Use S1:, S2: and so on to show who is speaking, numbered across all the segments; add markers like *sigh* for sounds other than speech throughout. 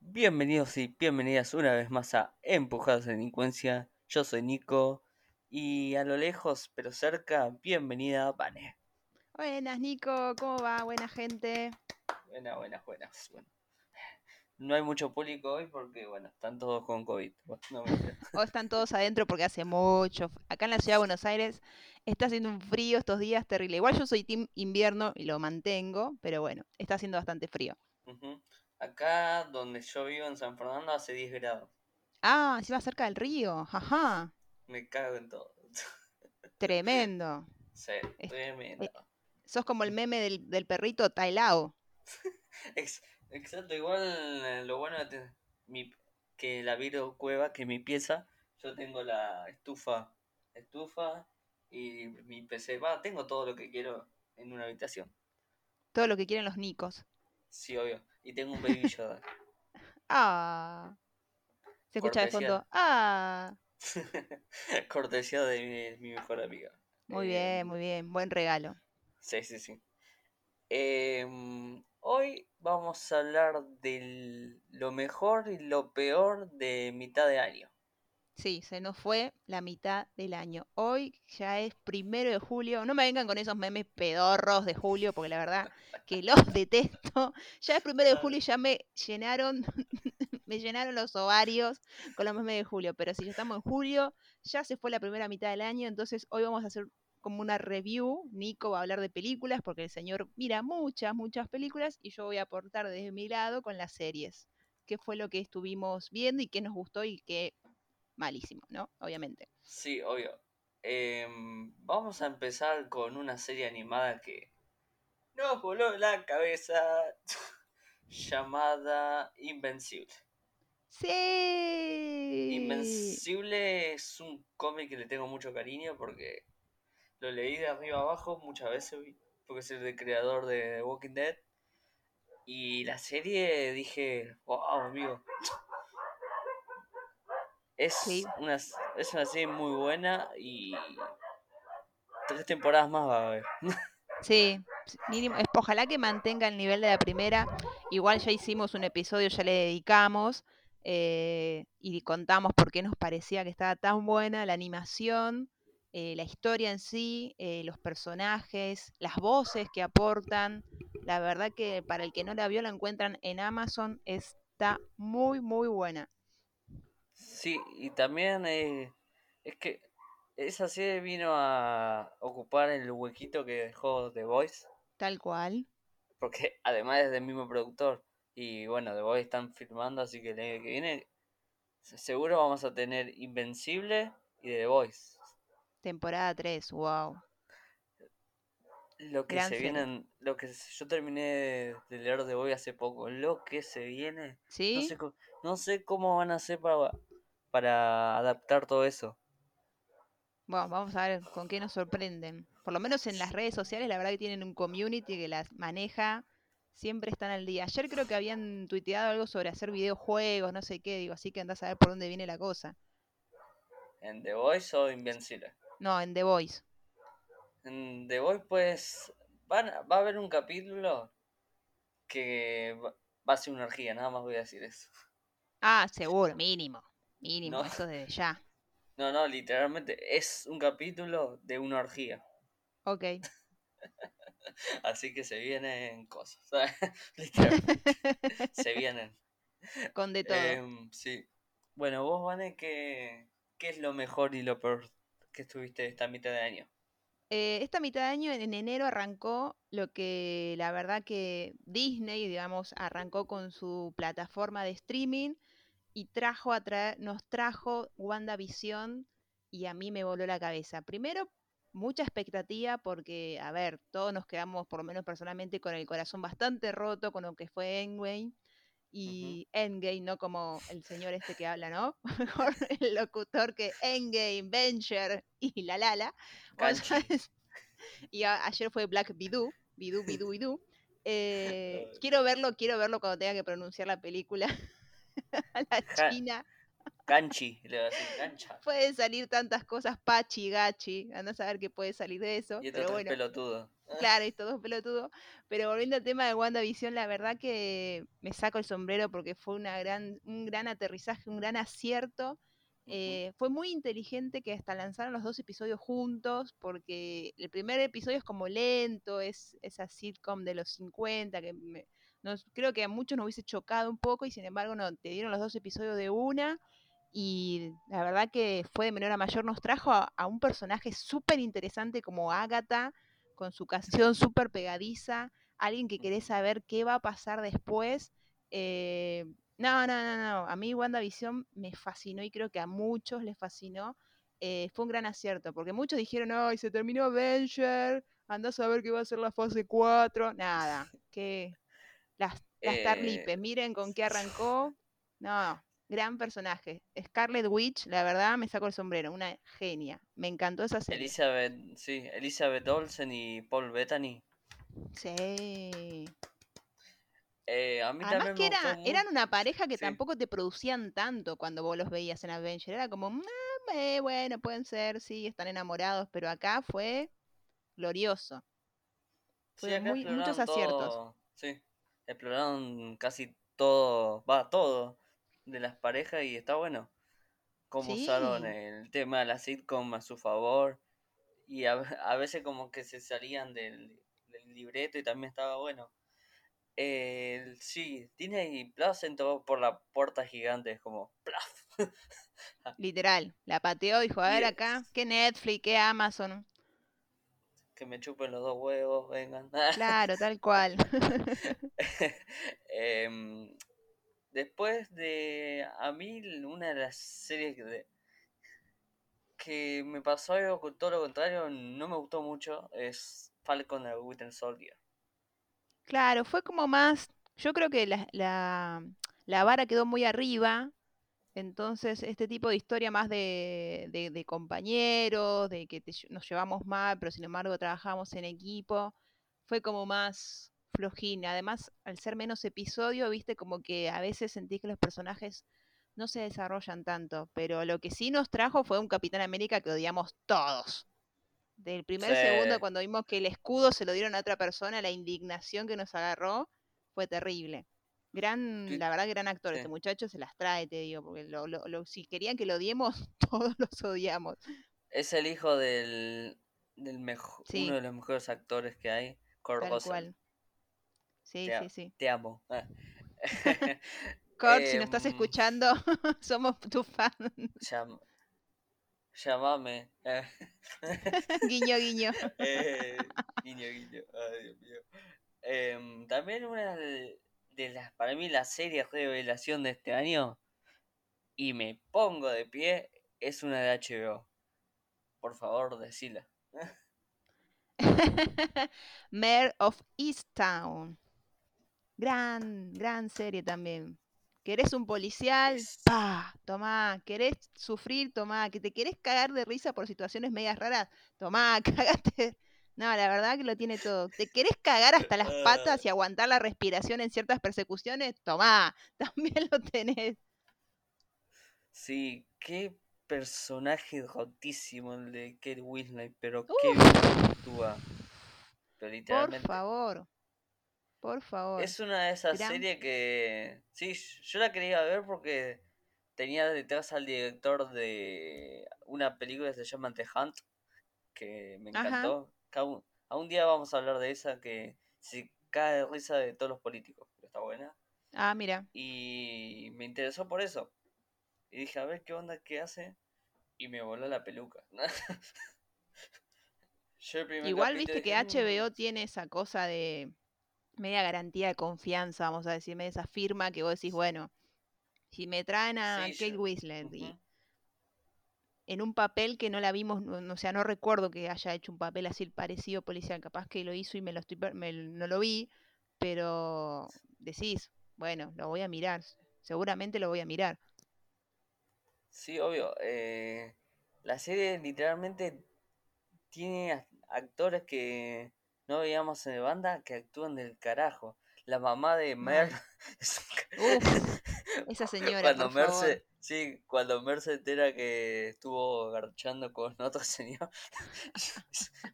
S1: Bienvenidos y bienvenidas una vez más a Empujados a Delincuencia. Yo soy Nico y a lo lejos pero cerca, bienvenida Vane.
S2: Buenas, Nico, ¿cómo va? Buena gente.
S1: Buenas, buenas, buenas. No hay mucho público hoy porque, bueno, están todos con COVID. *laughs* No.
S2: O están todos adentro porque hace mucho. Acá en la ciudad de Buenos Aires está haciendo un frío estos días terrible. Igual yo soy team invierno y lo mantengo, pero bueno, está haciendo bastante frío.
S1: Acá donde yo vivo en San Fernando hace 10 grados.
S2: Ah, va cerca del río. Ajá.
S1: Me cago en todo. *laughs*
S2: Tremendo.
S1: Sí,
S2: Es-
S1: tremendo.
S2: eh, Sos como el meme del, del perrito Tailao. *laughs*
S1: Ex- exacto, igual eh, lo bueno de mi, que la Viro Cueva, que mi pieza, yo tengo la estufa, estufa y mi PC. Va, tengo todo lo que quiero en una habitación.
S2: Todo lo que quieren los Nicos.
S1: Sí, obvio. Y tengo un Baby Yoda. *laughs*
S2: Ah. Se escucha de fondo. Ah. *laughs*
S1: Cortesía de mi, mi mejor amiga.
S2: Muy
S1: Eh,
S2: bien, muy bien. Buen regalo.
S1: Sí, sí, sí. Em, hoy vamos a hablar de lo mejor y lo peor de mitad de año.
S2: Sí, se nos fue la mitad del año. Hoy ya es primero de julio. No me vengan con esos memes pedorros de julio, porque la verdad que los *laughs* detesto. Ya es primero de julio y ya me llenaron, *laughs* me llenaron los ovarios con los memes de julio. Pero si ya estamos en julio, ya se fue la primera mitad del año. Entonces hoy vamos a hacer como una review. Nico va a hablar de películas, porque el señor mira muchas, muchas películas. Y yo voy a aportar desde mi lado con las series. ¿Qué fue lo que estuvimos viendo y qué nos gustó y qué malísimo, ¿no? Obviamente.
S1: Sí, obvio. Em, vamos a empezar con una serie animada que nos voló la cabeza *laughs* llamada Invencible.
S2: Sí.
S1: Invencible es un cómic que le tengo mucho cariño porque lo leí de arriba abajo muchas veces porque es el creador de Walking Dead y la serie dije, wow, amigo. Es
S2: Sí.
S1: una, es una serie muy buena y tres temporadas más va a haber. *laughs*
S2: Sí, mínimo, es- ojalá que mantenga el nivel de la primera. Igual ya hicimos un episodio, ya le dedicamos eh, y contamos por qué nos parecía que estaba tan buena la animación, eh, la historia en sí, eh, los personajes, las voces que aportan. La verdad que para el que no la vio la encuentran en Amazon, está muy, muy buena.
S1: Sí, y también eh, es que esa serie vino a ocupar el huequito que dejó The Voice.
S2: Tal cual.
S1: Porque *laughs* además es del mismo productor. Y bueno, The Voice están filmando, así que el año que viene se- seguro vamos a tener Invencible y The Voice.
S2: Temporada 3, wow.
S1: Lo que
S2: Gran
S1: se
S2: serie.
S1: vienen, lo que yo terminé de, de leer The Voice hace poco, lo que se viene, no
S2: ¿Sí?
S1: sé, no sé cómo van a hacer para, para adaptar todo eso.
S2: Bueno, vamos a ver con qué nos sorprenden. Por lo menos en las redes sociales, la verdad que tienen un community que las maneja, siempre están al día. Ayer creo que habían tuiteado algo sobre hacer videojuegos, no sé qué, digo, así que andás a ver por dónde viene la cosa.
S1: ¿En The Voice o Invencible?
S2: No, en The Voice.
S1: En The Voice, pues, van, va a haber un capítulo que va, va a ser una orgía, nada más voy a decir eso.
S2: Ah, seguro, mínimo. Mínimo,
S1: No.
S2: eso desde ya.
S1: No, no, literalmente es un capítulo de una orgía.
S2: Ok. *laughs*
S1: Así que se vienen cosas. *laughs* literalmente, se vienen.
S2: Con de todo.
S1: Em, sí. Bueno, vos, Vane, ¿qué, ¿qué es lo mejor y lo peor que estuviste esta mitad de año?
S2: Eh, esta mitad de año, en enero, arrancó lo que la verdad que Disney, digamos, arrancó con su plataforma de streaming y trajo a traer, nos trajo WandaVision y a mí me voló la cabeza. Primero, mucha expectativa porque, a ver, todos nos quedamos, por lo menos personalmente, con el corazón bastante roto con lo que fue Endgame y Endgame, no como el señor este que habla, ¿no? *laughs* Mejor el locutor que Endgame, Venture y la Lala. *laughs* Y a- ayer fue Black Widow, Widow, Widow, *laughs* Widow. Eh, quiero verlo, quiero verlo cuando tenga que pronunciar la película. a la. China.
S1: Canchi, le voy a decir cancha.
S2: Pueden salir tantas cosas, pachi, gachi. Anda a saber qué puede salir de eso.
S1: Y
S2: pero bueno,
S1: pelotudo.
S2: Claro, y todo pelotudo. Pero volviendo al tema de WandaVision, la verdad que me saco el sombrero porque fue una gran, un gran aterrizaje, un gran acierto. Eh, fue muy inteligente que hasta lanzaron los dos episodios juntos, porque el primer episodio es como lento, es esa sitcom de los 50, que me- nos, creo que a muchos nos hubiese chocado un poco, y sin embargo no, te dieron los dos episodios de una, y la verdad que fue de menor a mayor, nos trajo a, a un personaje súper interesante como Agatha, con su canción súper pegadiza, alguien que querés saber qué va a pasar después. eh, no, no, no, no. A mí WandaVision me fascinó y creo que a muchos les fascinó. Eh, fue un gran acierto, porque muchos dijeron, ay, se terminó Avenger, andás a ver qué va a ser la fase 4. Nada, *laughs* que las, las
S1: Eh,
S2: tarlipes, miren con qué arrancó. No, gran personaje. Scarlet Witch, la verdad, me saco el sombrero, una genia. Me encantó esa serie.
S1: Elizabeth, sí, Elizabeth Olsen y Paul Bettany.
S2: Sí.
S1: Eh, a mí
S2: Además
S1: también
S2: que
S1: me
S2: era,
S1: gustó
S2: eran una pareja que
S1: Sí,
S2: tampoco te producían tanto cuando vos los veías en Avenger. Era como, "Ah, eh, bueno, pueden ser, sí, están enamorados, pero acá fue glorioso.
S1: sí,
S2: Fue
S1: acá
S2: muy, muchos aciertos.
S1: Sí, exploraron casi todo, va, todo de las parejas y está bueno. Cómo usaron el tema de la sitcom a su favor y a, a veces como que se salían del, del libreto y también estaba bueno. Eh, sí, Disney Plus entró por la puerta gigante, es como ¡plaf! *laughs*
S2: literal. La pateó, dijo, a ver acá, ¿qué Netflix, qué Amazon?
S1: que me chupen los dos huevos, vengan. *laughs*
S2: Claro, tal cual. *laughs*
S1: Em, después de a mí una de las series que, de- que me pasó algo con todo lo contrario, no me gustó mucho, es Falcon and Winter Soldier.
S2: Claro, fue como más, yo creo que la, la, la vara quedó muy arriba Entonces, este tipo de historia más de, de- de compañeros, de que nos llevamos mal, pero sin embargo trabajamos en equipo, fue como más flojina. Además, al ser menos episodio, viste como que a veces sentís que los personajes no se desarrollan tanto, pero lo que sí nos trajo fue un Capitán América que odiamos todos. Del
S1: Sí,
S2: primer segundo, cuando vimos que el escudo se lo dieron a otra persona, la indignación que nos agarró fue terrible. Gran, la verdad, gran actor. Este muchacho se las trae, te digo, porque lo, lo- lo- si querían que lo odiemos, *laughs* todos los odiamos.
S1: Es el hijo del, del mejo- uno de los mejores actores que hay, Kurt
S2: tal
S1: Russell.
S2: cual. Sí,
S1: Te,
S2: sí, sí.
S1: te amo. Ah. *laughs* *laughs*
S2: Kurt, si nos estás
S1: Em,
S2: escuchando, *laughs* somos tu fan.
S1: llam- llamame.
S2: Guiño, guiño.
S1: eh, guiño, guiño. Ay, Dios mío. Em, también una de, de las, para mí, la serie revelación de este año, y me pongo de pie, es una de HBO. Por favor, decila.
S2: Mayor of Easttown. Gran, gran serie también. ¿Querés un policial?
S1: Es,
S2: Pa, tomá. ¿Querés sufrir? Tomá. ¿Que te querés cagar de risa por situaciones medias raras? Tomá, *laughs* cagate. No, la verdad que lo tiene todo. ¿Te querés cagar hasta las
S1: ah,
S2: patas y aguantar la respiración en ciertas persecuciones? Tomá, *laughs* también lo tenés.
S1: sí, qué personaje rotísimo el de Kate Winslet, pero qué bien actúa. Pero
S2: por
S1: literalmente.
S2: favor, por favor.
S1: Es una de esas
S2: Gran.
S1: series que. Sí, yo la quería ver porque tenía detrás al director de una película que se llama The Hunt, que me encantó. Que aún- a un día vamos a hablar de esa que se cae de risa de todos los políticos, pero está buena.
S2: Ah, mira.
S1: Y me interesó por eso. Y dije, a ver qué onda, qué hace. Y me voló la peluca. *laughs* Yo el primer
S2: Igual viste que
S1: dije,
S2: HBO
S1: "Mm,
S2: tiene esa cosa de media garantía de confianza, vamos a decir, media esa firma que vos decís, bueno, si me traen a
S1: sí,
S2: Kate. Winslet y
S1: ujú".
S2: en un papel que no la vimos, no, o sea, no recuerdo que haya hecho un papel así parecido policial, capaz que lo hizo y me lo estoy, me- no lo vi, pero decís, bueno, lo voy a mirar, seguramente lo voy a mirar.
S1: Sí, obvio. eh, la serie literalmente tiene actores que no veíamos en banda que actúan del carajo. La mamá de. Mer. *laughs*
S2: Uf, *laughs* esa señora,
S1: cuando
S2: por
S1: Mer
S2: favor.
S1: se, sí, cuando Mer se entera que estuvo garchando con *laughs* otro señor,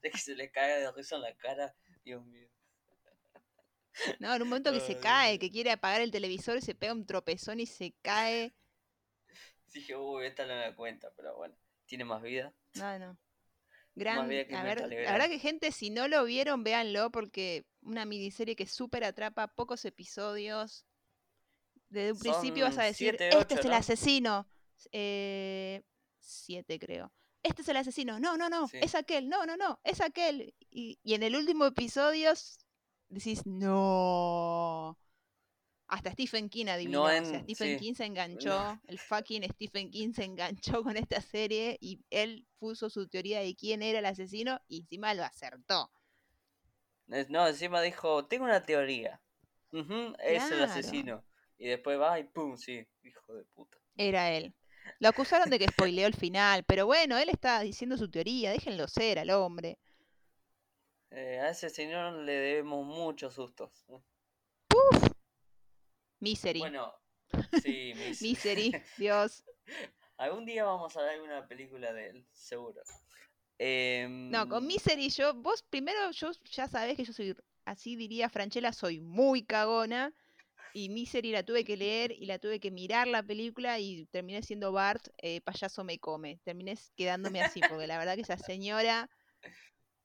S1: de que se le cae de risa en la cara, Dios mío.
S2: No, en un momento que
S1: Ay,
S2: se cae, que quiere apagar el televisor se pega un tropezón y se cae.
S1: Dije, uy, esta no me da cuenta, pero bueno, tiene más vida.
S2: No, no. Gran, a ver, la verdad que gente, si no lo vieron, véanlo porque una miniserie que súper atrapa, pocos episodios. Desde un principio vas a decir,
S1: siete,
S2: este
S1: ocho,
S2: es el
S1: ¿no?
S2: asesino. Eh, siete creo. Este es el asesino. No, no, no,
S1: Sí.
S2: es aquel. No, no, no, es aquel. Y, y en el último episodio decís, no. Hasta Stephen King adivinó.
S1: No
S2: o sea,
S1: en.
S2: Stephen
S1: Sí.
S2: King se
S1: No.
S2: enganchó. *laughs* El fucking Stephen King se enganchó con esta serie y él puso su teoría de quién era el asesino y encima lo acertó.
S1: No, encima dijo, tengo una teoría. Es el asesino. Y después va y pum, sí, hijo de puta.
S2: Era él. Lo acusaron de que spoileó el final, pero bueno, él estaba diciendo su teoría, déjenlo ser al hombre.
S1: Eh, a ese señor le debemos muchos sustos.
S2: Misery.
S1: Bueno, sí, mis- *laughs*
S2: Misery, *laughs* Dios.
S1: Algún día vamos a ver una película de él, seguro.
S2: No, con
S1: Em,
S2: Misery yo, vos primero, yo ya sabés que yo soy, así diría Franchella, soy muy cagona. Y Misery la tuve que leer y la tuve que mirar la película y terminé siendo Bart, eh, payaso me come. Terminé quedándome así, porque la verdad que esa señora...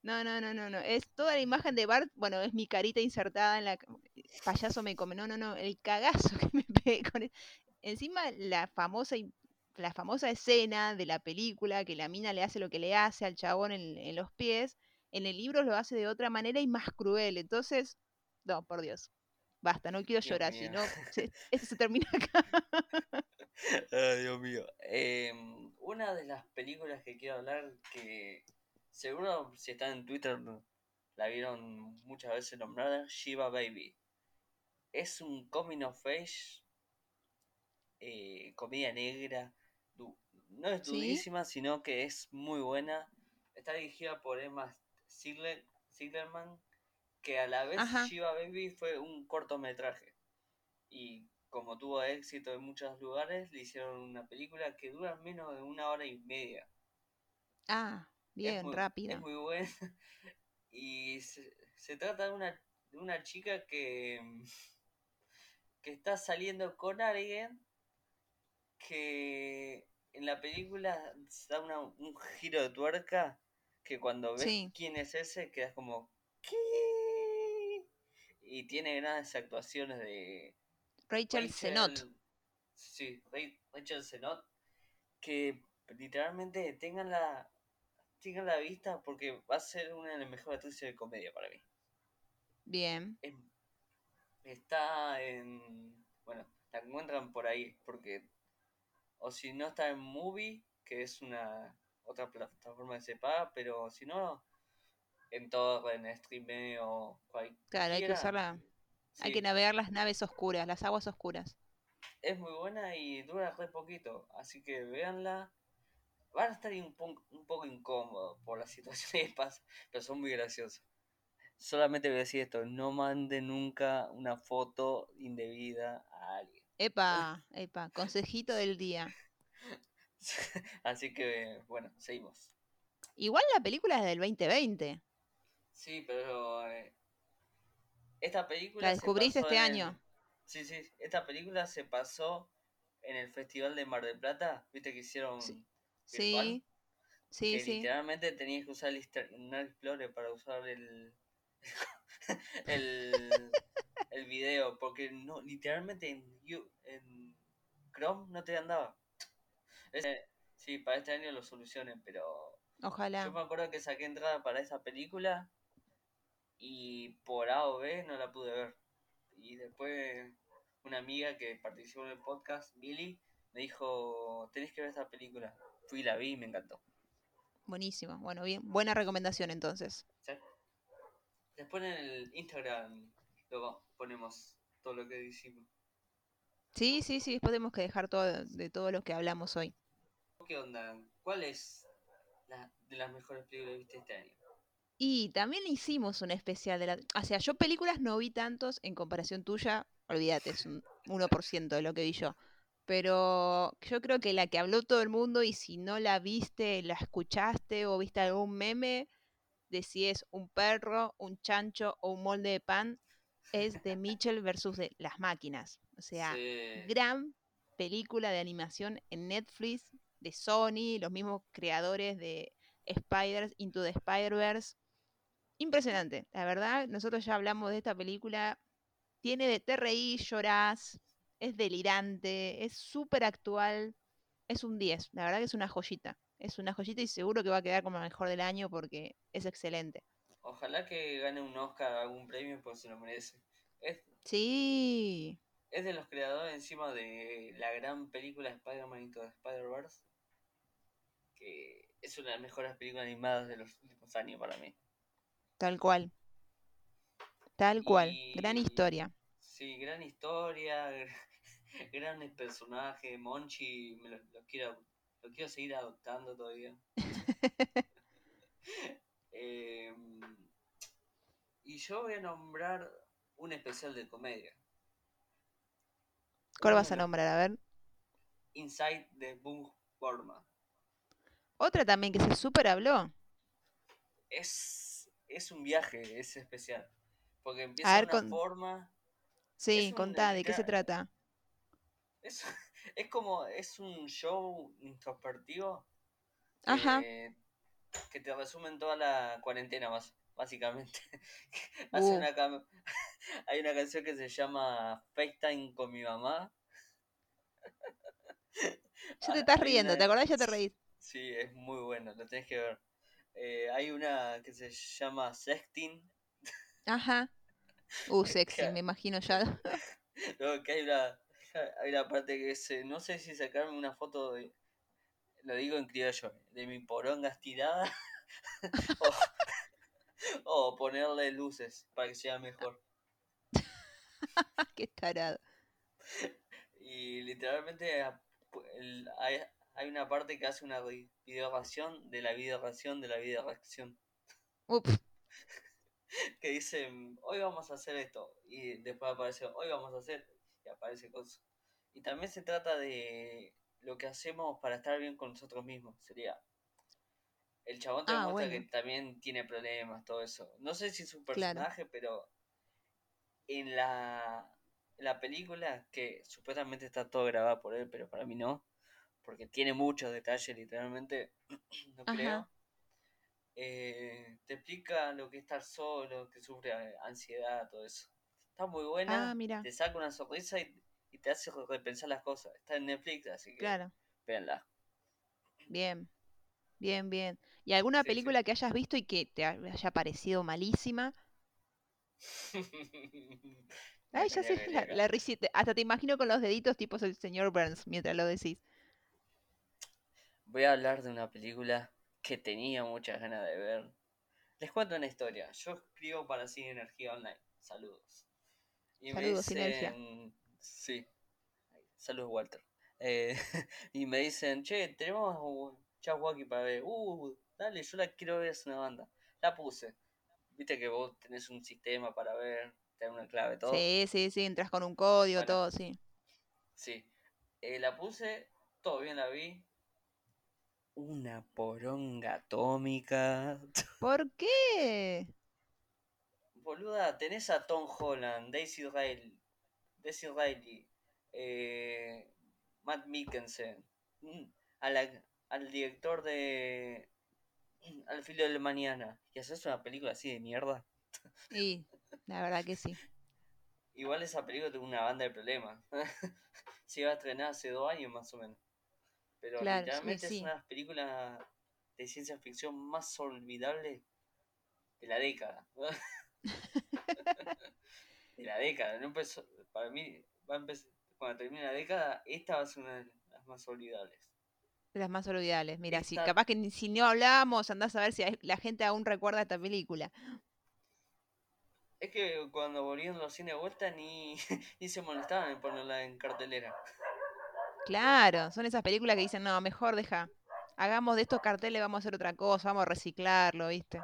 S2: No, no, no, no, no. Es toda la imagen de Bart, bueno, es mi carita insertada en la... Payaso me come. No, no, no. El cagazo *laughs* que me pegué con... e- Encima la famosa, la famosa escena de la película que la mina le hace lo que le hace al chabón en, en los pies, en el libro lo hace de otra manera y más cruel. Entonces, no, por Dios. Basta, no quiero
S1: Dios
S2: llorar, si no, se- *laughs* esto se termina acá. *laughs*
S1: Dios mío. Em, una de las películas que quiero hablar que seguro si están en Twitter la vieron muchas veces nombrada, Shiva Baby. Es un coming of age, eh, comedia negra. no es
S2: ¿Sí?
S1: dudísima, sino que es muy buena. Está dirigida por Emma Ziegler, Zieglerman, que a la vez
S2: Ajá.
S1: Shiva Baby fue un cortometraje. Y como tuvo éxito en muchos lugares, le hicieron una película que dura menos de una hora y media.
S2: Ah,
S1: Es
S2: bien,
S1: muy,
S2: rápida.
S1: es muy buena. *laughs* Y se, se trata de una, de una chica que, que está saliendo con alguien que en la película da una- un giro de tuerca que cuando ves
S2: Sí.
S1: quién es ese quedas como ¿qué? Y tiene grandes actuaciones de
S2: Rachel Zenot.
S1: Sí, Ra- Rachel Zenot, que literalmente tengan la, tengan la vista porque va a ser una de las mejores actrices de comedia para mí.
S2: Bien.
S1: Está en, bueno, la encuentran por ahí porque, o si no está en Movie, que es una otra plataforma que se paga, pero si no, en todo, en Stream o cualquiera.
S2: Claro, hay que usarla. Hay que navegar las naves oscuras, las aguas oscuras.
S1: es muy buena y dura re poquito, así que véanla. Van a estar un, po- un poco incómodos por la *laughs* situación que pasa, pero son muy graciosos. Solamente voy a decir esto, no mande nunca una foto indebida a alguien.
S2: Epa, epa, consejito del día. *laughs*
S1: así que, bueno, seguimos.
S2: Igual la película es del 2020.
S1: Sí, pero eh, esta película
S2: La descubriste este
S1: el-
S2: año.
S1: Sí, sí, esta película se pasó en el Festival de Mar del Plata, viste que hicieron
S2: Sí.
S1: virtual.
S2: Sí, sí,
S1: que
S2: sí.
S1: literalmente tenías que usar el Internet Explorer para usar el *laughs* el, el video porque no literalmente en, Chrome no te andaba Ese- sí para este año lo solucionen pero yo
S2: Ojalá.
S1: me acuerdo que saqué entrada para esa película y por A o B no la pude ver y después una amiga que participó en el podcast Billy me dijo tenés que ver esta película fui y la vi y me encantó
S2: Buenísimo. Bueno, bien. Buena recomendación entonces.
S1: ¿sí? Después en el Instagram luego ponemos todo lo que decimos.
S2: Sí, sí, sí. Después tenemos que dejar todo de todo lo que hablamos hoy.
S1: ¿Qué onda? ¿Cuál es la, de las mejores películas que viste este año?
S2: Y también hicimos un especial de la... O sea, yo películas no vi tantos en comparación tuya. Olvídate, es un 1% de lo que vi yo. Pero yo creo que la que habló todo el mundo y si no la viste, la escuchaste o viste algún meme de si es un perro, un chancho o un molde de pan, es de *laughs* Mitchell versus de las máquinas. O sea,
S1: Sí.
S2: gran película de animación en Netflix de Sony, los mismos creadores de Spiders Into the Spider-Verse. Impresionante, la verdad, nosotros ya hablamos de esta película. Tiene de te reí, llorás, es delirante, es súper actual, es un 10. La verdad que es una joyita. Es una joyita y seguro que va a quedar como la mejor del año porque es excelente.
S1: Ojalá que gane un Oscar, algún premio, pues se lo merece. Es,
S2: Sí,
S1: es de los creadores encima de la gran película Spider-Man Into the Spider-Verse, que es una de las mejores películas animadas de los últimos años para mí.
S2: tal cual. Tal cual. Gran
S1: Y-
S2: historia.
S1: Sí, gran historia, *laughs* *laughs* grandes personajes, Monchi, me lo, lo quiero, lo quiero seguir adoptando todavía. *laughs* Eh, y yo voy a nombrar un especial de comedia.
S2: ¿Cuál vas a
S1: de
S2: nombrar? A ver.
S1: Inside de Boom Burma.
S2: Otra también que se súper habló.
S1: Es, es un viaje, es especial. Porque
S2: A
S1: empieza de
S2: ver,
S1: una
S2: con-
S1: forma.
S2: Sí,
S1: un
S2: contá, ¿de qué se trata?
S1: Es, es como. Es un show introspectivo.
S2: Ajá.
S1: que, que te resumen toda la cuarentena, más, básicamente. *laughs* Hace
S2: Uh.
S1: una cam- *laughs* Hay una canción que se llama FaceTime con mi mamá. *laughs*
S2: Ya te
S1: Ah,
S2: estás riendo, ¿te acordás? Ya te reís.
S1: Sí, es muy bueno, lo tenés que ver. Eh, hay una que se llama Sexting,
S2: Ajá. Uh, sexy, me imagino ya.
S1: luego que hay una, hay una parte que es, eh, no sé si sacarme una foto de, lo digo en criollo, de mi poronga estirada *laughs* o, o ponerle luces para que sea mejor. *laughs*
S2: Qué tarado.
S1: Y literalmente hay, hay una parte que hace una vi- video reacción de la video reacción de la video reacción.
S2: Ups. *laughs*
S1: Que dice, hoy vamos a hacer esto. Y después aparece, hoy vamos a hacer. Y aparece cosas. Y también se trata de lo que hacemos para estar bien con nosotros mismos. Sería. El chabón te
S2: Ah,
S1: muestra
S2: bueno.
S1: que también tiene problemas, todo eso. No sé si es un
S2: Claro.
S1: personaje, pero en la, en la película, que supuestamente está todo grabado por él, pero para mí no, porque tiene muchos detalles, literalmente, *clears throat* no
S2: Ajá.
S1: creo. eh, te explica lo que es estar solo, que sufre ansiedad, todo eso. Está muy buena,
S2: Ah, mira.
S1: te saca una sonrisa y, y te hace repensar las cosas. Está en Netflix, así que
S2: Claro.
S1: véanla.
S2: Bien. Bien, bien. ¿Y alguna
S1: Sí, sí.
S2: película que hayas visto y que te haya parecido malísima?
S1: La *laughs*
S2: Ay, ya
S1: tenía
S2: sé,
S1: que *laughs* venir
S2: la,
S1: acá.
S2: la risita. Hasta te imagino con los deditos tipo el señor Burns mientras lo decís.
S1: Voy a hablar de una película que tenía muchas ganas de ver. Les cuento una historia. Yo escribo para Cine Energía Online. Saludos. Y
S2: Saludos, Sinergia.
S1: dicen... Sí. Saludos, Walter. Eh, *laughs* y me dicen, che, tenemos Chawaki para ver. Uh, dale, yo la quiero ver, es una banda. La puse. Viste que vos tenés un sistema para ver, te da una clave, todo.
S2: Sí, sí, sí, entras con un código,
S1: Bueno.
S2: todo, sí.
S1: Sí. Eh, la puse, todo bien la vi. Una poronga atómica.
S2: ¿Por qué?
S1: Boluda, tenés a Tom Holland, Daisy Riley, Daisy Riley eh, Matt Mikkelsen, mm, a la- al director de Al filo de la mañana. Y haces una película así de mierda.
S2: Y la verdad que sí.
S1: Igual esa película tuvo una banda de problemas. *laughs* Se iba a estrenar hace dos años más o menos. Pero
S2: Claro, sí, sí.
S1: es una de las películas de ciencia ficción más olvidables de la década. *laughs* *laughs* de la década. No empezó, para mí, va a empezar, cuando termine la década, esta va a ser una de las más olvidables.
S2: Las más olvidables. Mira, si
S1: Esta-
S2: capaz que si no hablamos, andás a ver si la gente aún recuerda esta película.
S1: Es que cuando volvieron los cines de vuelta ni, *laughs* ni se molestaban en ponerla en cartelera.
S2: Claro, son esas películas que dicen, no, mejor deja. Hagamos de estos carteles, vamos a hacer otra cosa, vamos a reciclarlo, ¿viste?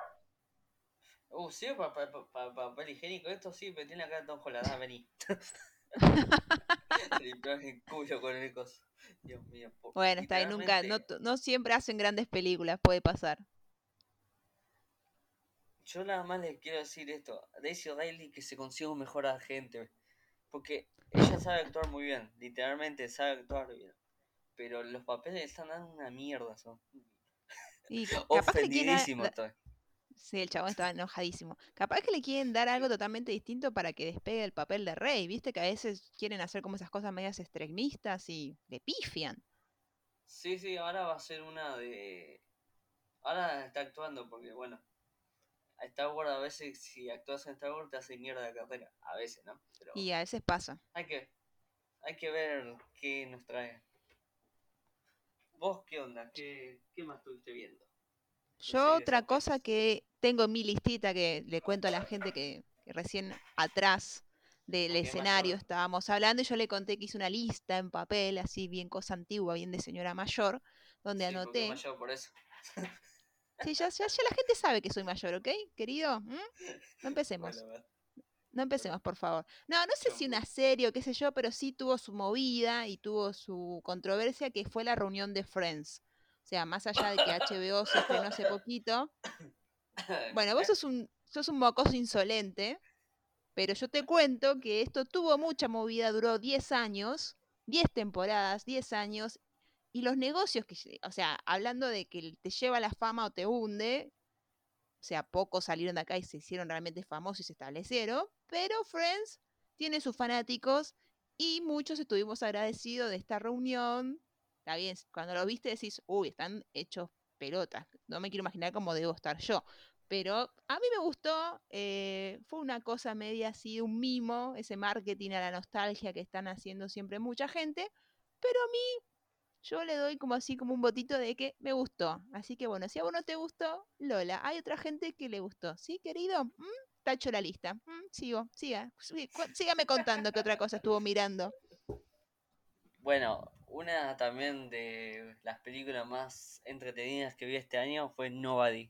S1: Uh, sí, papel pa, pa, papel higiénico, esto sí, pero tiene acá Holland, ah, vení. *laughs* Se limpió el culo con el coso. Dios mío.
S2: Bueno, está ahí, nunca, no, no siempre hacen grandes películas, puede pasar.
S1: Yo nada más le quiero decir esto. A Daisy Riley que se consiga un mejor agente. Porque ella sabe actuar muy bien. Literalmente sabe actuar bien. Pero los papeles le están dando una mierda. Son.
S2: Y capaz que Sí, el chabón estaba enojadísimo. Capaz que le quieren dar algo totalmente distinto para que despegue el papel de rey. Viste que a veces quieren hacer como esas cosas medias extremistas y le pifian.
S1: Sí, sí, ahora va a ser una de. Ahora está actuando porque, bueno. A Star Wars a veces, si actúas en Star Wars, te hace mierda de carrera. A veces, ¿no? Pero
S2: Y a veces pasa.
S1: hay que, hay que ver qué nos trae. ¿Vos qué onda? ¿Qué, qué más estuviste viendo?
S2: Yo otra cosa que tengo en mi listita que le cuento a la gente que, que recién atrás del escenario estábamos hablando y yo le conté que hice una lista en papel, así bien cosa antigua, bien de señora mayor, donde
S1: Sí,
S2: anoté...
S1: mayor por eso.
S2: Sí, ya, ya, ya la gente sabe que soy mayor, ¿ok? Querido, ¿Mm? no *laughs* empecemos.
S1: Bueno.
S2: No empecemos, por favor. No, no sé si una serie o qué sé yo, pero sí tuvo su movida y tuvo su controversia, que fue la reunión de Friends. O sea, más allá de que HBO se estrenó hace poquito. *coughs* Bueno, vos sos un, sos un mocoso insolente, pero yo te cuento que esto tuvo mucha movida, duró 10 años, 10 temporadas, 10 años, y los negocios que, o sea, hablando de que te lleva la fama o te hunde, o sea, pocos salieron de acá y se hicieron realmente famosos y se establecieron, pero Friends tiene sus fanáticos y muchos estuvimos agradecidos de esta reunión. Está bien, cuando lo viste decís, uy, están hechos pelotas. No me quiero imaginar cómo debo estar yo. Pero a mí me gustó, eh, fue una cosa media así, un mimo, ese marketing a la nostalgia que están haciendo siempre mucha gente, pero a mí yo le doy como así como un botito de que me gustó. Así que bueno, si a vos no te gustó, Lola, hay otra gente que le gustó. ¿Sí, querido? ¿Mm? Tacho la lista. ¿Mm? Sigo, siga. Sígame contando qué otra cosa estuvo mirando.
S1: Bueno, una también de las películas más entretenidas que vi este año fue Nobody.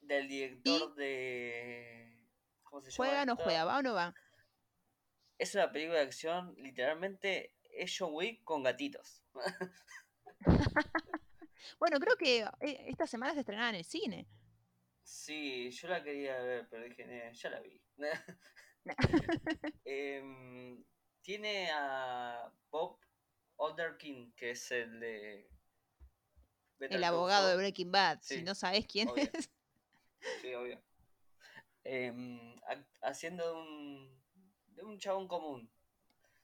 S1: Del director
S2: ¿Y
S1: de... ¿Cómo se llama
S2: juega o no juega? ¿Va o no va?
S1: Es una película de acción, literalmente es John Wick con gatitos. *laughs*
S2: Bueno, creo que eh, esta semana se estrenaba en el cine.
S1: Sí, yo la quería ver, pero dije, "Eh, ya la vi. *laughs* *laughs* Em, tiene a Odenkirk, que es el de Better
S2: El abogado de. Breaking Bad. Si no sabes quién
S1: obvio.
S2: es.
S1: Sí, obvio. Ha- haciendo un, de un chabón común.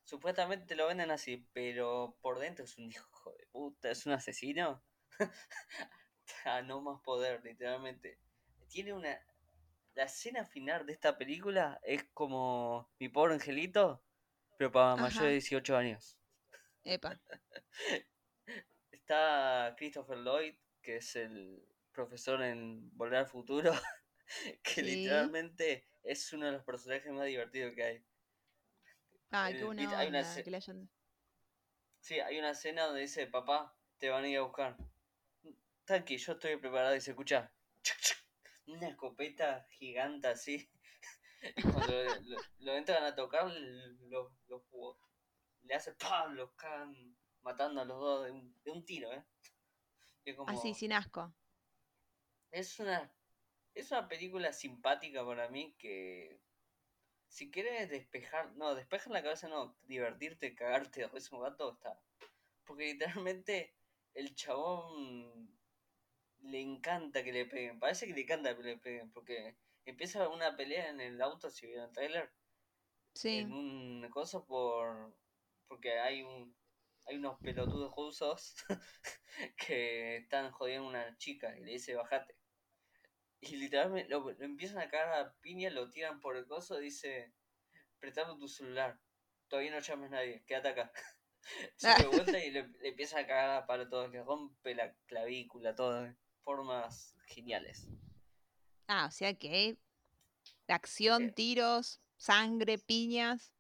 S1: Supuestamente lo venden así, pero por dentro es un hijo de puta, es un asesino. *laughs* A no más poder, literalmente. Tiene una. La escena final de esta película es como mi pobre angelito, pero para mayores de
S2: Ajá.
S1: 18 años.
S2: Epa. *laughs*
S1: Está Christopher Lloyd, que es el profesor en Volver al Futuro, *laughs* que
S2: Sí.
S1: literalmente es uno de los personajes más divertidos que hay.
S2: Ay, qué
S1: El-
S2: buena
S1: hay una
S2: onda
S1: esce-
S2: que le hayan...
S1: Sí, hay una escena donde dice, papá, te van a ir a buscar. Tranqui, yo estoy preparado y se escucha una escopeta gigante así. *laughs* Y cuando lo, lo- entran a tocar, lo, lo- lo- le hace ¡pam! Los cagan matando a los dos de un, de un tiro, ¿eh? Como,
S2: Así, sin asco.
S1: es una, es una película simpática para mí que si quieres despejar, no, despejar la cabeza, no, divertirte, cagarte de risa un rato, está. Porque literalmente el chabón le encanta que le peguen, parece que le encanta que le peguen, porque empieza una pelea en el auto, si vieron el trailer,
S2: Sí.
S1: en un cosa por, porque hay un, hay unos pelotudos rusos *laughs* que están jodiendo a una chica y le dice bajate. Y literalmente lo, lo empiezan a cagar a piña, lo tiran por el coso, dice, prestame tu celular, todavía no llames a nadie, quédate acá. *laughs* Se da vuelta y le, le empiezan a cagar a palo todo, le rompe la clavícula, todo, de formas geniales.
S2: Ah, o sea que acción,
S1: Eh,
S2: tiros, sangre, piñas,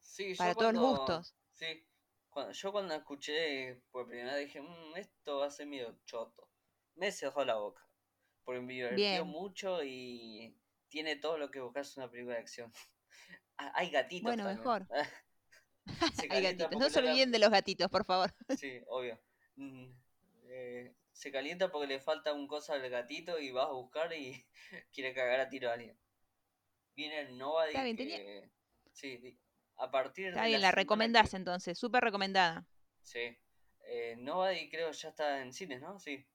S1: Sí,
S2: para todos los gustos.
S1: Sí, cuando, yo cuando escuché por primera vez dije, "Mm, esto va a ser medio choto. Me cerró la boca. Porque me divirtió
S2: Bien.
S1: mucho y tiene todo lo que buscas una película de acción. *laughs* Ah, Hay gatitos
S2: Bueno,
S1: también.
S2: mejor. *laughs* Hay gatitos. No se olviden de los gatitos, por favor. *laughs*
S1: Sí, obvio. Mm, eh, se calienta porque le falta un cosa al gatito y vas a buscar y quiere cagar a tiro a alguien. Viene el Nobody
S2: Está bien,
S1: que...
S2: tenía-
S1: Sí, a partir
S2: Está
S1: de
S2: bien,
S1: la
S2: la recomendás
S1: que-
S2: entonces. Súper recomendada.
S1: Sí. Eh, Nobody creo ya está en cines, ¿no? Sí.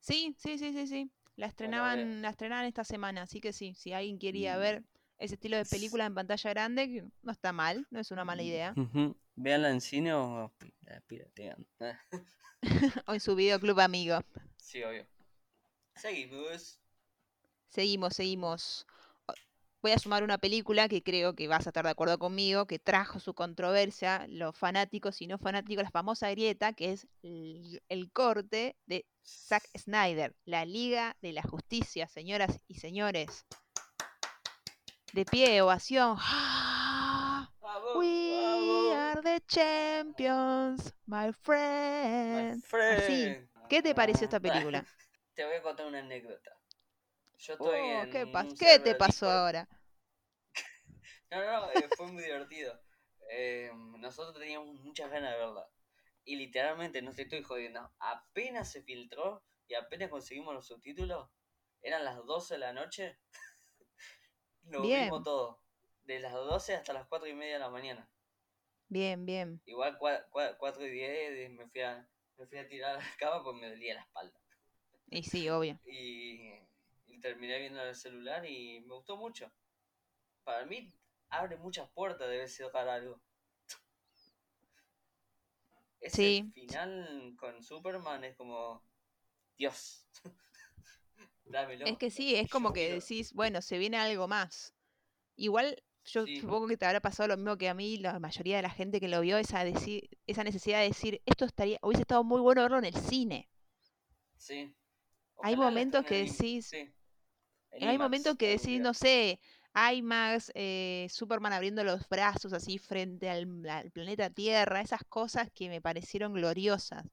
S2: Sí, sí, sí, sí, sí. La estrenaban, la estrenaban esta semana, así que sí, si alguien quería
S1: Mm.
S2: ver ese estilo de película en pantalla grande, que no está mal, no es una mala idea.
S1: Ujú. Véanla en cine o la piratean. *laughs* *laughs*
S2: o en su videoclub amigo.
S1: sí, obvio. Seguimos.
S2: Seguimos, seguimos. Voy a sumar una película que creo que vas a estar de acuerdo conmigo, que trajo su controversia, los fanáticos y no fanáticos, la famosa grieta, que es el, el corte de Zack Snyder, la Liga de la Justicia, señoras y señores. De pie, ovación. ¡Ah!
S1: Vamos,
S2: We
S1: vamos.
S2: are the champions, my
S1: My
S2: friend. Así.
S1: friend.
S2: ¿Qué te pareció esta *laughs* película?
S1: Te voy a contar una anécdota. Yo estoy
S2: Oh,
S1: en
S2: ¿qué, pas- ¿Qué te pasó
S1: Discord.
S2: ahora?
S1: No, *laughs* no, no, eh, fue muy divertido. Eh, nosotros teníamos muchas ganas de verla. Y literalmente, no te estoy jodiendo, apenas se filtró y apenas conseguimos los subtítulos, eran las 12 de la noche, *laughs* lo
S2: Bien.
S1: vimos todo. De las 12 hasta las 4 y media de la mañana.
S2: Bien, bien.
S1: Igual 4 y 10 me fui, a, me fui a tirar a la cama porque me dolía la espalda.
S2: Y sí, obvio.
S1: Y, y terminé viendo el celular y me gustó mucho. Para mí abre muchas puertas, debe ser para algo. *laughs* Ese
S2: Sí.
S1: final con Superman es como Dios. *laughs* Dámelo.
S2: Es que sí, *laughs* es como
S1: Yo
S2: que decís, bueno, se viene algo más. Igual yo
S1: Sí.
S2: supongo que te habrá pasado lo mismo que a mí, la mayoría de la gente que lo vio, esa, deci- esa necesidad de decir, esto estaría, hubiese estado muy bueno verlo en el cine.
S1: Sí.
S2: Hay
S1: Ojalá
S2: momentos que decís-
S1: sí,
S2: Hay
S1: IMAX
S2: momentos que decís, no sé, IMAX, eh, Superman abriendo los brazos así frente al, al planeta Tierra, esas cosas que me parecieron gloriosas.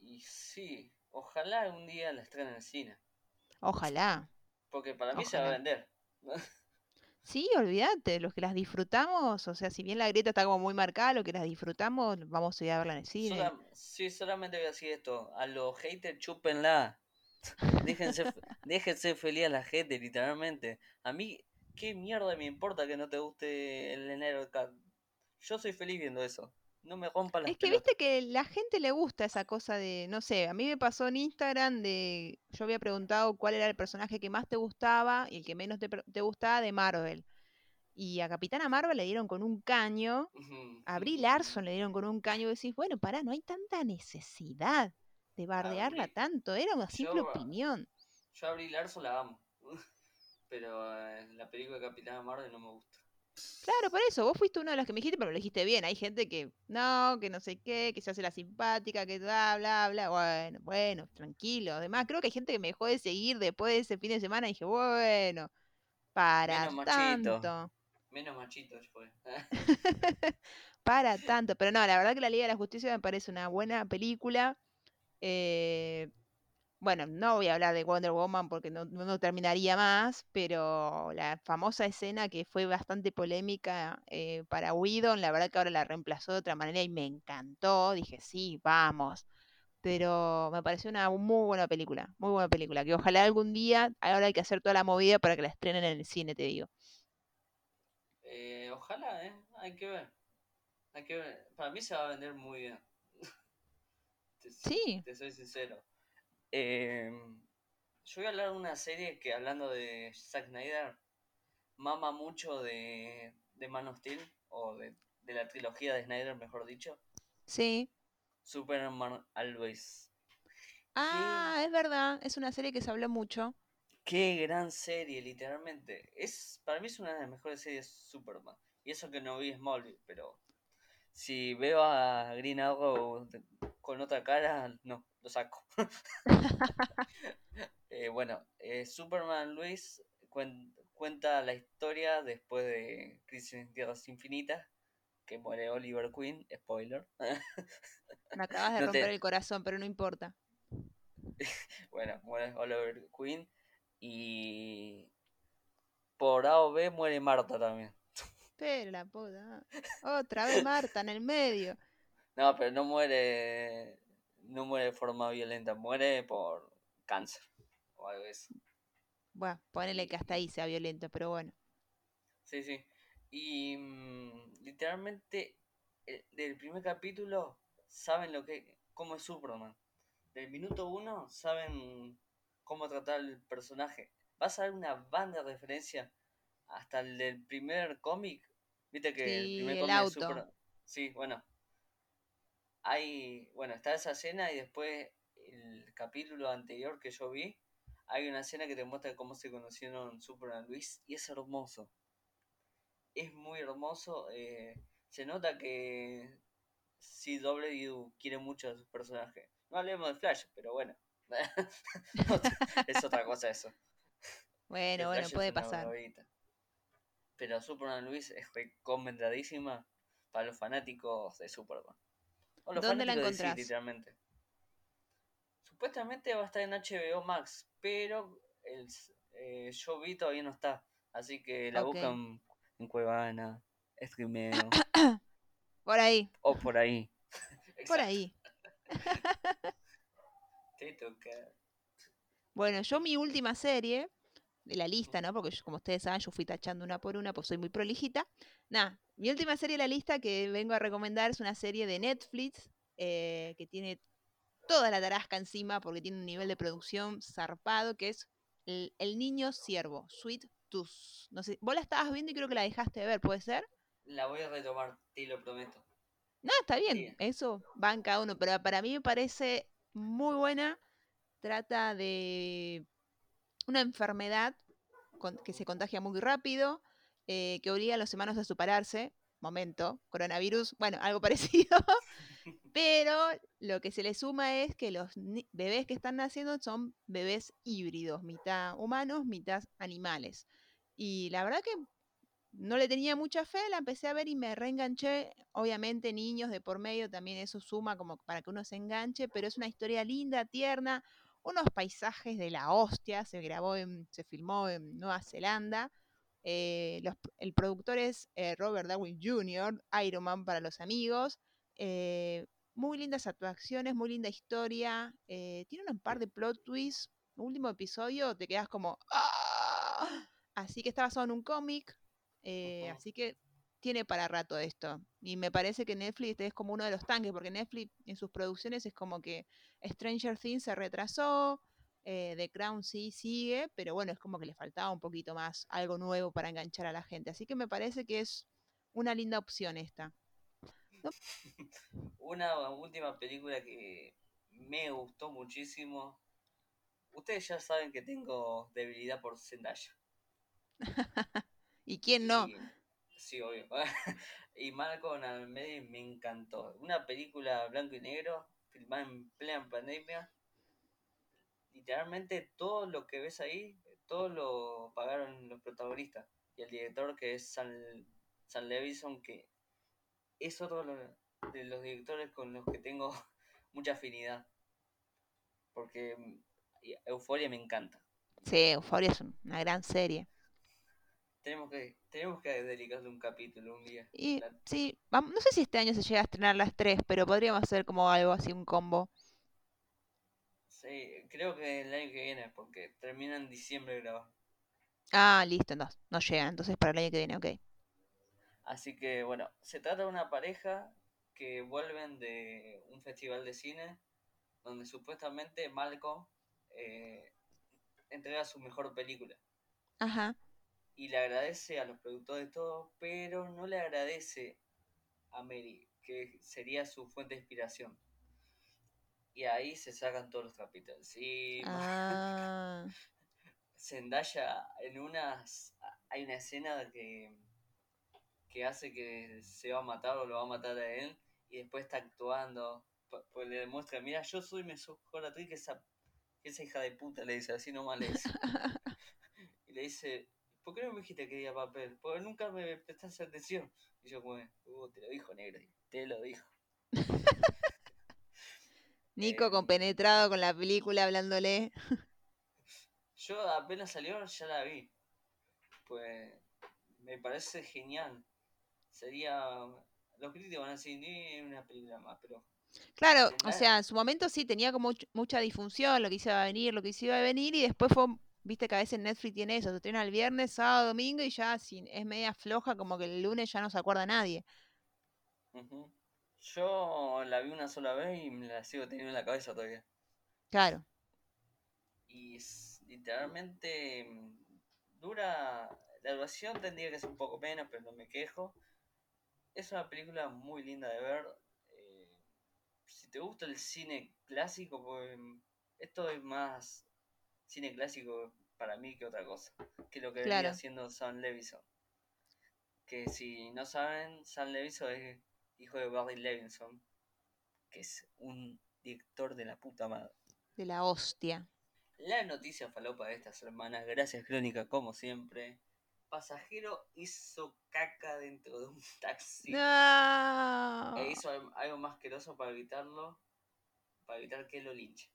S1: Y sí, ojalá algún día la estrenen en el cine.
S2: Ojalá.
S1: Porque para mí se va a vender. *laughs*
S2: Sí, olvídate, los que las disfrutamos, o sea, si bien la grieta está como muy marcada, los que las disfrutamos, vamos a ir a verla en el cine.
S1: Sí, solamente voy a decir esto. A los haters, chúpenla. *laughs* Déjense, déjense feliz a la gente, literalmente. A mí, ¿qué mierda me importa que no te guste el enero? Yo soy feliz viendo eso. No me rompan las
S2: Es que
S1: pelotas.
S2: viste que la gente le gusta esa cosa de, no sé, a mí me pasó en Instagram de, yo había preguntado cuál era el personaje que más te gustaba y el que menos te, te gustaba de Marvel. Y a Capitana Marvel le dieron con un caño, a Brie Larson le dieron con un caño y decís, bueno, pará, no hay tanta necesidad de bardearla
S1: Brie-
S2: tanto, era una simple
S1: yo-
S2: opinión.
S1: Yo a Larson la amo. *laughs* Pero eh, la película de Capitana Marvel no me gusta.
S2: Claro, por eso, vos fuiste uno de los que me dijiste, pero lo dijiste bien. Hay gente que no, que no sé qué, que se hace la simpática, que bla, bla, bla. Bueno, bueno, tranquilo. Además, creo que hay gente que me dejó de seguir después de ese fin de semana y dije, bueno, para
S1: Menos machito.
S2: tanto,
S1: Menos machito fue. *laughs*
S2: para tanto. Pero no, la verdad que la Liga de la Justicia me parece una buena película. Eh, bueno, no voy a hablar de Wonder Woman porque no, terminaría más, pero la famosa escena que fue bastante polémica eh, para Whedon, la verdad que ahora la reemplazó de otra manera y me encantó. Dije, sí, vamos. Pero me pareció una muy buena película, muy buena película, que ojalá algún día, ahora hay que hacer toda la movida para que la estrenen en el cine, te digo.
S1: Eh, ojalá. Hay que ver. Hay que ver. Para mí se va a vender muy bien. Te,
S2: Sí.
S1: te soy sincero. Eh, yo voy a hablar de una serie que, hablando de Zack Snyder, mama mucho de, de Man of Steel, o de, de la trilogía de Snyder, mejor dicho.
S2: Sí.
S1: Superman Always.
S2: Ah, es verdad, es una serie que se habló mucho.
S1: Qué gran serie, literalmente. Es, para mí es una de las mejores series Superman. Y eso que no vi Smallville, pero si veo a Green Arrow con otra cara, no, lo saco. *laughs* Eh, bueno, eh, Superman Luis cuen- cuenta la historia después de Crisis en Tierras Infinitas, que muere Oliver Queen, spoiler. *laughs*
S2: Me acabas de
S1: No
S2: romper
S1: te-
S2: el corazón, pero no importa. *laughs*
S1: bueno, muere Oliver Queen y por A o B muere Marta también.
S2: Pero la puta. Otra vez Marta en el medio.
S1: No, pero no muere. No muere de forma violenta, muere por cáncer o algo eso.
S2: Bueno, ponele que hasta ahí sea violento, pero bueno.
S1: Sí, sí. Y mm, literalmente, el- del primer capítulo, saben lo que. cómo es Superman. Del minuto uno, saben cómo tratar el personaje. Vas a ver una banda de referencia hasta el del primer cómic. Viste que el primer cómic
S2: auto.
S1: Superman. Sí, bueno. Hay. Bueno, está esa escena y después el capítulo anterior que yo vi. Hay una escena que te muestra cómo se conocieron Superman y Luis y es hermoso. Es muy hermoso. eh, se nota que CW quiere mucho a sus personajes. No hablemos de Flash, pero bueno. *laughs* es otra cosa eso.
S2: Bueno, bueno, puede pasar.
S1: Pero Superman Luis es recomendadísima para los fanáticos de Superman. O los
S2: ¿Dónde la
S1: de
S2: encontrás?
S1: literalmente. Supuestamente va a estar en HBO Max, pero el, eh, yo vi todavía no está. Así que la buscan en Cuevana, Streameo *coughs*
S2: Por ahí,
S1: o por ahí. *laughs*
S2: por ahí. *laughs*
S1: Te toca.
S2: Bueno, yo mi última serie de la lista, ¿no? Porque yo, como ustedes saben, yo fui tachando una por una, pues soy muy prolijita. Nada, mi última serie de la lista que vengo a recomendar es una serie de Netflix eh, que tiene toda la tarasca encima porque tiene un nivel de producción zarpado que es El, El Niño Siervo, Sweet Tooth. No sé, vos la estabas viendo y creo que la dejaste de ver, ¿puede ser?
S1: La voy a retomar, te lo prometo.
S2: No, está bien,
S1: Sí.
S2: eso va en cada uno, pero para mí me parece muy buena. Trata de una enfermedad que se contagia muy rápido, eh, que obliga a los humanos a separarse. Momento, coronavirus, bueno, algo *laughs* parecido. Pero lo que se le suma es que los bebés que están naciendo son bebés híbridos, mitad humanos, mitad animales. Y la verdad que no le tenía mucha fe, la empecé a ver y me reenganché. Obviamente niños de por medio también eso suma como para que uno se enganche, pero es una historia linda, tierna, unos paisajes de la hostia, se grabó en, se filmó en Nueva Zelanda. Eh, los- el productor es eh, Robert Downey Jr., Iron Man para los amigos. Eh, muy lindas actuaciones, muy linda historia. tiene un par de plot twists. El último episodio te quedas como... "Ah". Así que está basado en un cómic. Así que tiene para rato esto. Y me parece que Netflix es como uno de los tanques, porque Netflix en sus producciones es como que Stranger Things se retrasó, eh, The Crown sí sigue, pero bueno, es como que le faltaba un poquito más, algo nuevo para enganchar a la gente. Así que me parece que es una linda opción esta. *laughs*
S1: Una última película que me gustó muchísimo. Ustedes ya saben que tengo debilidad por Zendaya. *laughs*
S2: ¿Y quién no?
S1: Y, sí, obvio. *laughs* y Malcolm al me encantó. Una película blanco y negro, filmada en plena pandemia. Literalmente todo lo que ves ahí, todo lo pagaron los protagonistas. Y el director que es Sam, Sam Levinson, que es otro de los- directores con los que tengo *laughs* mucha afinidad. Porque Euforia me encanta.
S2: Sí, Euphoria es una gran serie.
S1: Tenemos que, tenemos que dedicarle un capítulo un día.
S2: Y
S1: La-
S2: sí, no sé si este año se llega a estrenar las tres, pero podríamos hacer como algo así, un combo.
S1: Sí, creo que el año que viene, porque termina en diciembre de grabar.
S2: Ah, listo, no, no llega, entonces para el año que viene, ok.
S1: Así que bueno, se trata de una pareja que vuelven de un festival de cine donde supuestamente Malcolm eh, entrega su mejor película
S2: Ajá.
S1: Y le agradece a los productores de todo, pero no le agradece a Mary, que sería su fuente de inspiración. Y ahí se sacan todos los trapitos encima.
S2: Ah, *laughs*
S1: Zendaya en unas hay una escena que que hace que se va a matar o lo va a matar a él y después está actuando pu- pues le demuestra mira yo soy mejor actriz que esa que esa hija de puta le dice así nomás le dice *laughs* y le dice ¿por qué no me dijiste que quería papel? porque nunca me prestaste atención y yo como uh, te lo dijo negro te lo dijo *laughs*
S2: Nico
S1: Eh,
S2: compenetrado con la película hablándole. *laughs*
S1: Yo apenas salió, ya la vi. Pues me parece genial. Sería. Los críticos van a decir, ni una película más, pero.
S2: Claro, o sea, en su momento sí tenía como much- mucha difusión, lo que iba a venir, lo que iba a venir, y después fue, viste que a veces Netflix tiene eso, se estrena el viernes, sábado, domingo, y ya sin, es media floja, como que el lunes ya no se acuerda nadie.
S1: Yo la vi una sola vez y me la sigo teniendo en la cabeza todavía.
S2: Claro,
S1: Y literalmente mm, dura. La duración tendría que ser un poco menos, pero no me quejo. Es una película muy linda de ver. eh, si te gusta el cine clásico, pues mm, esto es más cine clásico para mí que otra cosa. Que lo que venía
S2: Claro.
S1: haciendo Sam Levinson. Que si no saben, Sam Levinson es hijo de Barry Levinson. Que es un director de la puta madre.
S2: de la hostia.
S1: La noticia falopa de esta semana, gracias Crónica como siempre. Pasajero hizo caca dentro de un taxi.
S2: No.
S1: E hizo al- algo más asqueroso para evitarlo, para evitar que lo linche.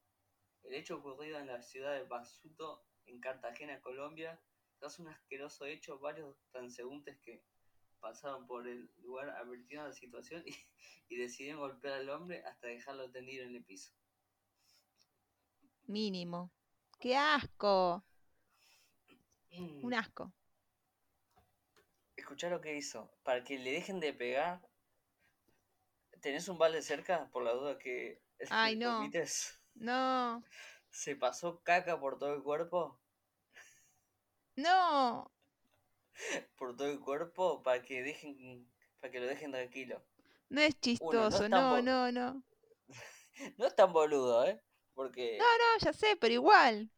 S1: El hecho ocurrido en la ciudad de Basuto, en Cartagena, Colombia, tras un asqueroso hecho, varios transeúntes que pasaron por el lugar advirtieron la situación *laughs* y, y decidieron golpear al hombre hasta dejarlo tendido en el piso.
S2: Mínimo. ¡Qué asco!
S1: Mm.
S2: Un asco.
S1: Escuchá lo que hizo. Para que le dejen de pegar. ¿Tenés un balde cerca? Por la duda que
S2: Ay, no. No.
S1: Se pasó caca por todo el cuerpo.
S2: No. *laughs*
S1: Por todo el cuerpo para que dejen. Para que lo dejen tranquilo.
S2: No es
S1: no
S2: chistoso. No,
S1: bo-
S2: no, no. *laughs*
S1: No es tan boludo, ¿eh? Porque.
S2: No, no, ya sé, pero igual.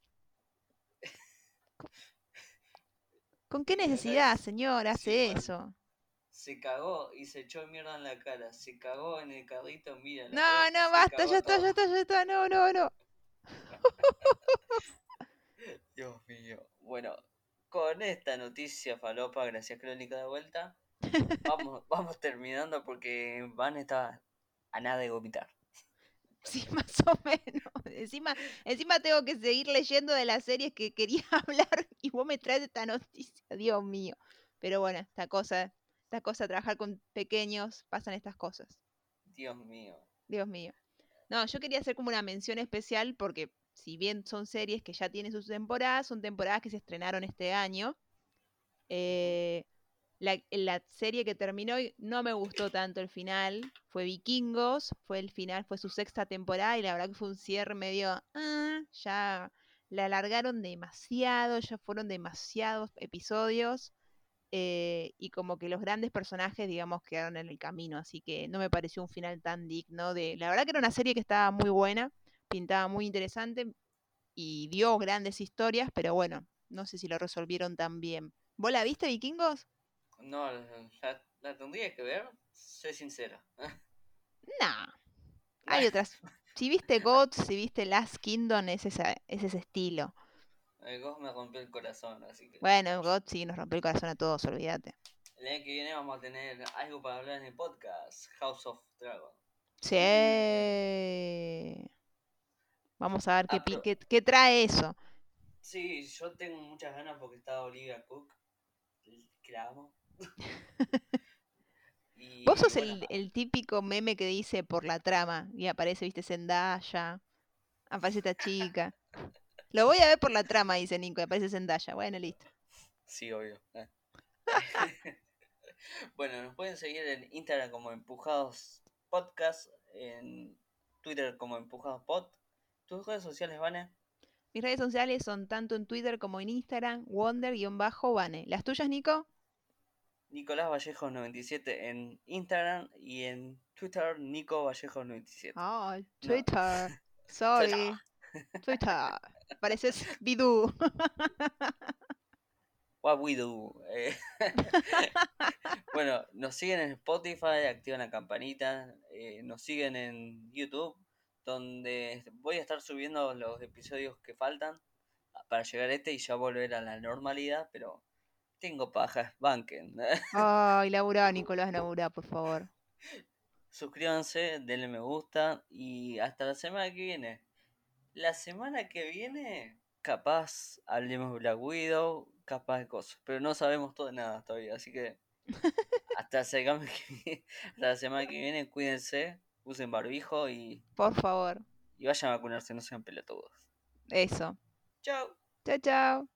S2: ¿Con- *laughs* ¿Con qué necesidad,
S1: es-
S2: señor, hace eso?
S1: Se cagó y se echó mierda en la cara. Se cagó en el carrito, mira.
S2: No, no, basta, ya está, ya está, ya está. No, no, no. *laughs*
S1: Dios mío. Bueno, con esta noticia falopa, gracias Crónica de vuelta, vamos, *laughs* vamos terminando porque Van está a nada de vomitar.
S2: Sí, más o menos. Encima, encima tengo que seguir leyendo de las series que quería *laughs* hablar y vos me traes esta noticia, Dios mío. Pero bueno, esta cosa, esta cosa, trabajar con pequeños, pasan estas cosas.
S1: Dios mío.
S2: Dios mío. No, yo quería hacer como una mención especial porque si bien son series que ya tienen sus temporadas, son temporadas que se estrenaron este año. Eh, la, la serie que terminó y no me gustó tanto el final. Fue Vikingos, fue el final, fue su sexta temporada y la verdad que fue un cierre medio... ah, ya la alargaron demasiado, ya fueron demasiados episodios. Eh, y como que los grandes personajes, digamos, quedaron en el camino, así que no me pareció un final tan digno de... La verdad que era una serie que estaba muy buena, pintaba muy interesante y dio grandes historias, pero bueno, no sé si lo resolvieron tan bien. ¿Vos la viste, Vikingos?
S1: No, la, la tendría que ver, sé sincera. *laughs*
S2: Nah. Hay otras. Si viste Gods, si viste Last Kingdom, es, esa, es ese estilo.
S1: El Ghost me rompió el corazón, así que
S2: Bueno, Gods sí nos rompió el corazón a todos, olvídate.
S1: el año que viene vamos a tener algo para hablar en el podcast, House of Dragon.
S2: Sí. Vamos a ver qué,
S1: Ah,
S2: pi-
S1: pero-
S2: qué, qué trae eso.
S1: Sí, yo tengo muchas ganas porque está Olivia Cook, que la amo. *laughs* Y
S2: Vos sos
S1: bueno,
S2: el, el típico meme que dice por la trama y aparece, viste, Zendaya, aparece esta chica. *laughs* Lo voy a ver por la trama, dice Nico, y aparece Zendaya. Bueno, listo.
S1: Sí, obvio. eh. *laughs* bueno, nos pueden seguir en Instagram como Empujados Podcast, en Twitter como Empujados Pod. ¿Tus redes sociales, Vane?
S2: Mis redes sociales son tanto en Twitter como en Instagram, Wonder-Vane. ¿Las tuyas, Nico?
S1: Nicolás Vallejos 97 en Instagram y en Twitter Nico Vallejos 97.
S2: Ah. Twitter. *laughs* Sorry. Twitter. Pareces Bidú.
S1: What we do. eh. *laughs* bueno, nos siguen en Spotify, activan la campanita, eh, nos siguen en YouTube, donde voy a estar subiendo los episodios que faltan para llegar a este y ya volver a la normalidad, pero tengo pajas, banquen. *laughs*
S2: Ay, laburá, Nicolás, laburá, por favor.
S1: suscríbanse, denle me gusta y hasta la semana que viene. La semana que viene, capaz hablemos de Black Widow, capaz de cosas, pero no sabemos todo de nada todavía, así que *laughs* hasta, la semana que, hasta la semana que viene, cuídense, usen barbijo y,
S2: Por favor.
S1: y vayan a vacunarse, no sean pelotudos.
S2: Eso.
S1: Chao.
S2: Chao, chao.